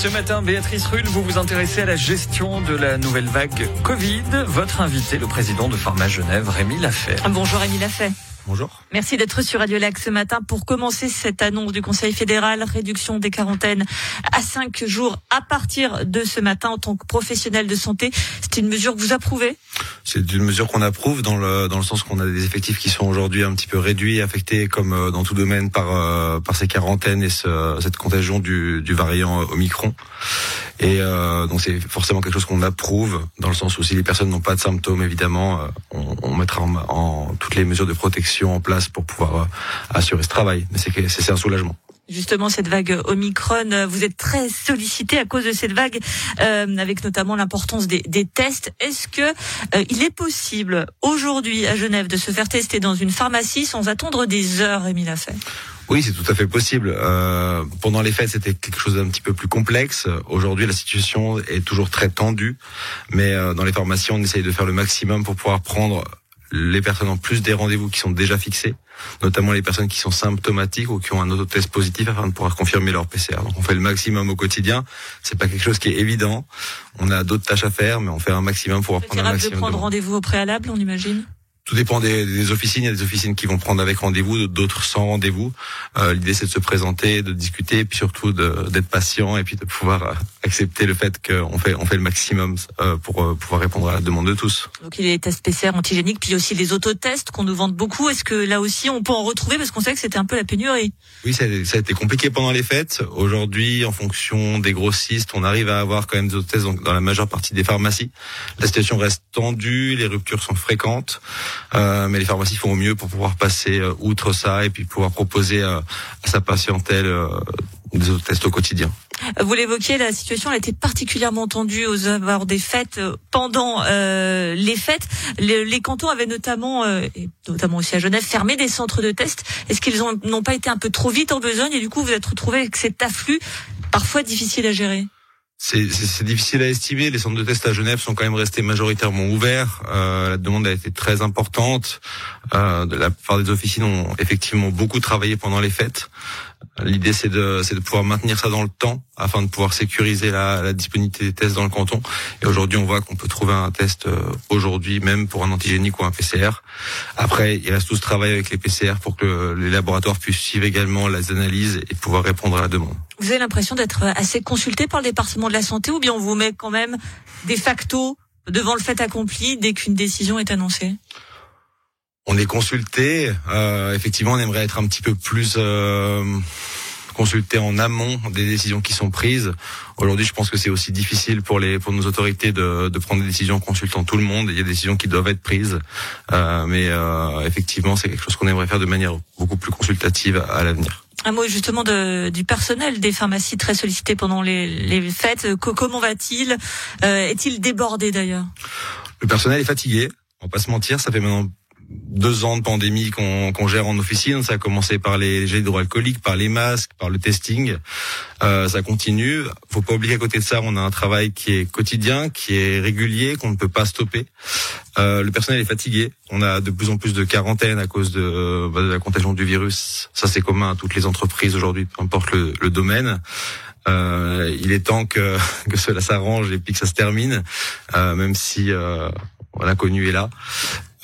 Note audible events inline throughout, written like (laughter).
Ce matin, Béatrice Rulle, vous vous intéressez à la gestion de la nouvelle vague Covid. Votre invité, le président de Pharma Genève, Rémi Lafay. Bonjour Rémi Lafay. Bonjour. Merci d'être sur Radio Lac ce matin pour commencer cette annonce du Conseil fédéral, réduction des quarantaines à 5 jours à partir de ce matin en tant que professionnel de santé. C'est une mesure que vous approuvez? C'est une mesure qu'on approuve dans le dans le sens qu'on a des effectifs qui sont aujourd'hui un petit peu réduits, affectés comme euh, dans tout domaine par euh, par ces quarantaines et ce, cette contagion du, du variant Omicron. Et euh, donc c'est forcément quelque chose qu'on approuve dans le sens où si les personnes n'ont pas de symptômes, évidemment, euh, on, on mettra en, en, toutes les mesures de protection en place pour pouvoir euh, assurer ce travail. Mais c'est un soulagement justement cette vague Omicron. Vous êtes très sollicité à cause de cette vague, euh, avec notamment l'importance des, des, tests. Est-ce que euh, il est possible aujourd'hui à Genève de se faire tester dans une pharmacie sans attendre des heures, Rémi Lafay? Oui, c'est tout à fait possible. Euh, pendant les fêtes, c'était quelque chose d'un petit peu plus complexe. Aujourd'hui, la situation est toujours très tendue, mais euh, dans les pharmacies, on essaye de faire le maximum pour pouvoir prendre les personnes en plus des rendez-vous qui sont déjà fixés, notamment les personnes qui sont symptomatiques ou qui ont un autotest positif afin de pouvoir confirmer leur PCR. Donc on fait le maximum au quotidien. C'est pas quelque chose qui est évident. On a d'autres tâches à faire, mais on fait un maximum pour prendre un maximum. de prendre rendez-vous au préalable, on imagine? Tout dépend des, des, officines. Il y a des officines qui vont prendre avec rendez-vous, d'autres sans rendez-vous. Euh, L'idée, c'est de se présenter, de discuter, et puis surtout d'être patient et puis de pouvoir euh, accepter le fait qu'on fait, on fait le maximum euh, pour euh, pouvoir répondre à la demande de tous. Donc il y a les tests PCR antigéniques, puis aussi les autotests qu'on nous vend beaucoup. Est-ce que là aussi, on peut en retrouver? Parce qu'on sait que c'était un peu la pénurie Oui, ça, ça, a été compliqué pendant les fêtes. Aujourd'hui, en fonction des grossistes, on arrive à avoir quand même des autotests dans la majeure partie des pharmacies. La situation reste tendue, les ruptures sont fréquentes. Euh, mais les pharmacies font au mieux pour pouvoir passer euh, outre ça et puis pouvoir proposer euh, à sa patientèle des autres tests au quotidien. Vous l'évoquiez, la situation a été particulièrement tendue aux abords des fêtes. Pendant euh, les fêtes, les, les, cantons avaient notamment, euh, et notamment aussi à Genève, fermé des centres de tests. Est-ce qu'ils n'ont pas été un peu trop vite en besogne et du coup vous êtes retrouvé avec cet afflux parfois difficile à gérer? C'est difficile à estimer. Les centres de test à Genève sont quand même restés majoritairement ouverts. Euh, la demande a été très importante. Euh, de la part des officines ont effectivement beaucoup travaillé pendant les fêtes. L'idée, c'est de, de pouvoir maintenir ça dans le temps afin de pouvoir sécuriser la, la disponibilité des tests dans le canton. Et aujourd'hui, on voit qu'on peut trouver un test euh, aujourd'hui, même pour un antigénique ou un PCR. Après, il reste tout ce travail avec les PCR pour que les laboratoires puissent suivre également les analyses et pouvoir répondre à la demande. Vous avez l'impression d'être assez consulté par le département de la santé ou bien on vous met quand même de facto devant le fait accompli dès qu'une décision est annoncée? On est consulté. Euh, effectivement, on aimerait être un petit peu plus euh, consulté en amont des décisions qui sont prises. Aujourd'hui, je pense que c'est aussi difficile pour les pour nos autorités de, de, prendre des décisions en consultant tout le monde. Il y a des décisions qui doivent être prises, euh, mais euh, effectivement, c'est quelque chose qu'on aimerait faire de manière beaucoup plus consultative à l'avenir. Un mot justement de, du personnel des pharmacies très sollicité pendant les, les fêtes. Comment va-t-il? Euh, Est-il débordé d'ailleurs? Le personnel est fatigué. On va pas se mentir, ça fait maintenant deux ans de pandémie qu'on gère en officine. Ça a commencé par les gels hydroalcooliques, par les masques, par le testing. Euh, ça continue. Faut pas oublier qu'à côté de ça, on a un travail qui est quotidien, qui est régulier, qu'on ne peut pas stopper. Euh, le personnel est fatigué. On a de plus en plus de quarantaine à cause de, bah, de la contagion du virus. Ça, c'est commun à toutes les entreprises aujourd'hui, peu importe le, le domaine. Euh, il est temps que, (laughs) que cela s'arrange et puis que ça se termine, euh, même si euh, l'inconnu est là.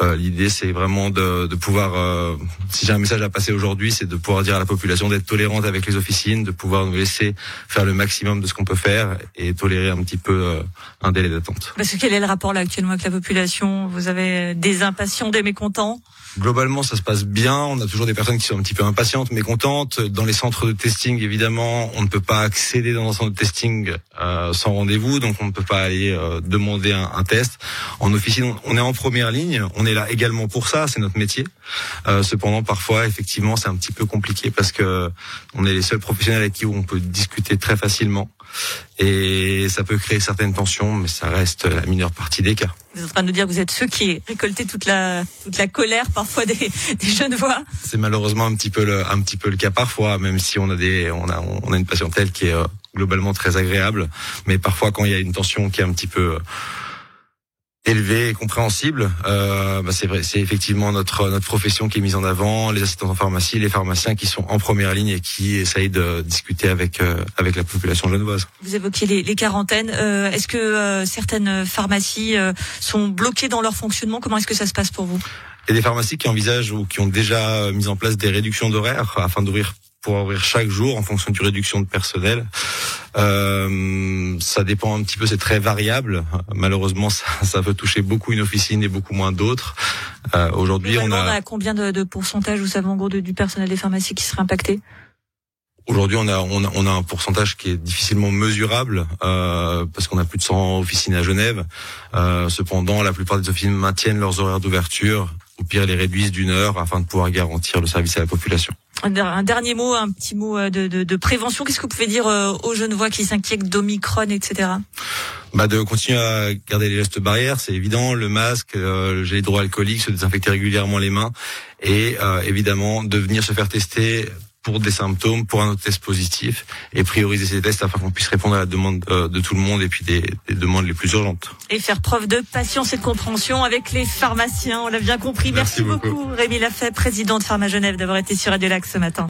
Euh, L'idée, c'est vraiment de, de pouvoir, euh, si j'ai un message à passer aujourd'hui, c'est de pouvoir dire à la population d'être tolérante avec les officines, de pouvoir nous laisser faire le maximum de ce qu'on peut faire et tolérer un petit peu euh, un délai d'attente. Parce que quel est le rapport là actuellement avec la population? Vous avez des impatients, des mécontents? Globalement, ça se passe bien. On a toujours des personnes qui sont un petit peu impatientes, mécontentes. Dans les centres de testing, évidemment, on ne peut pas accéder dans un centre de testing euh, sans rendez-vous, donc on ne peut pas aller euh, demander un, un, test. En officine, on est en première ligne. On est là également pour ça, c'est notre métier. Euh, cependant, parfois, effectivement, c'est un petit peu compliqué parce que on est les seuls professionnels avec qui on peut discuter très facilement. Et ça peut créer certaines tensions, mais ça reste la mineure partie des cas. Vous êtes en train de nous dire que vous êtes ceux qui récoltez toute la toute la colère parfois des, (laughs) des jeunes voix. C'est malheureusement un petit peu le un petit peu le cas parfois, même si on a des on a on a une patientèle qui est euh, globalement très agréable, mais parfois quand il y a une tension qui est un petit peu élevé et compréhensible. Euh, bah c'est vrai, c'est effectivement notre notre profession qui est mise en avant, les assistants en pharmacie, les pharmaciens qui sont en première ligne et qui essayent de discuter avec euh, avec la population genevoise. Vous évoquiez les, les quarantaines. Euh, est-ce que euh, certaines pharmacies euh, sont bloquées dans leur fonctionnement? Comment est-ce que ça se passe pour vous? Il y a des pharmacies qui envisagent ou qui ont déjà mis en place des réductions d'horaires afin d'ouvrir pour ouvrir chaque jour en fonction du réduction de personnel. Euh, ça dépend un petit peu, c'est très variable. Malheureusement, ça, ça peut toucher beaucoup une officine et beaucoup moins d'autres. Euh, Aujourd'hui, on a... on a combien de, de pourcentage, vous savez en gros, de, du personnel des pharmacies qui serait impacté Aujourd'hui, on a, on a, on a un pourcentage qui est difficilement mesurable euh, parce qu'on a plus de 100 officines à Genève. Euh, cependant, la plupart des officines maintiennent leurs horaires d'ouverture, ou pire les réduisent d'une heure afin de pouvoir garantir le service à la population. Un, dernier mot, un petit mot euh, de, de, de prévention. Qu'est-ce que vous pouvez dire euh, aux jeunes voix qui s'inquiètent d'Omicron, etc. Bah de continuer à garder les gestes barrières, c'est évident, le masque, euh, le gel hydroalcoolique, se désinfecter régulièrement les mains et euh, évidemment de venir se faire tester pour des symptômes, pour un autre test positif, et prioriser ces tests afin qu'on puisse répondre à la demande euh, de tout le monde et puis des, des, demandes les plus urgentes. Et faire preuve de patience et de compréhension avec les pharmaciens, on l'a bien compris. Merci, Merci beaucoup. beaucoup Rémi Lafay, président de Pharma Genève, d'avoir été sur Radio Lac ce matin.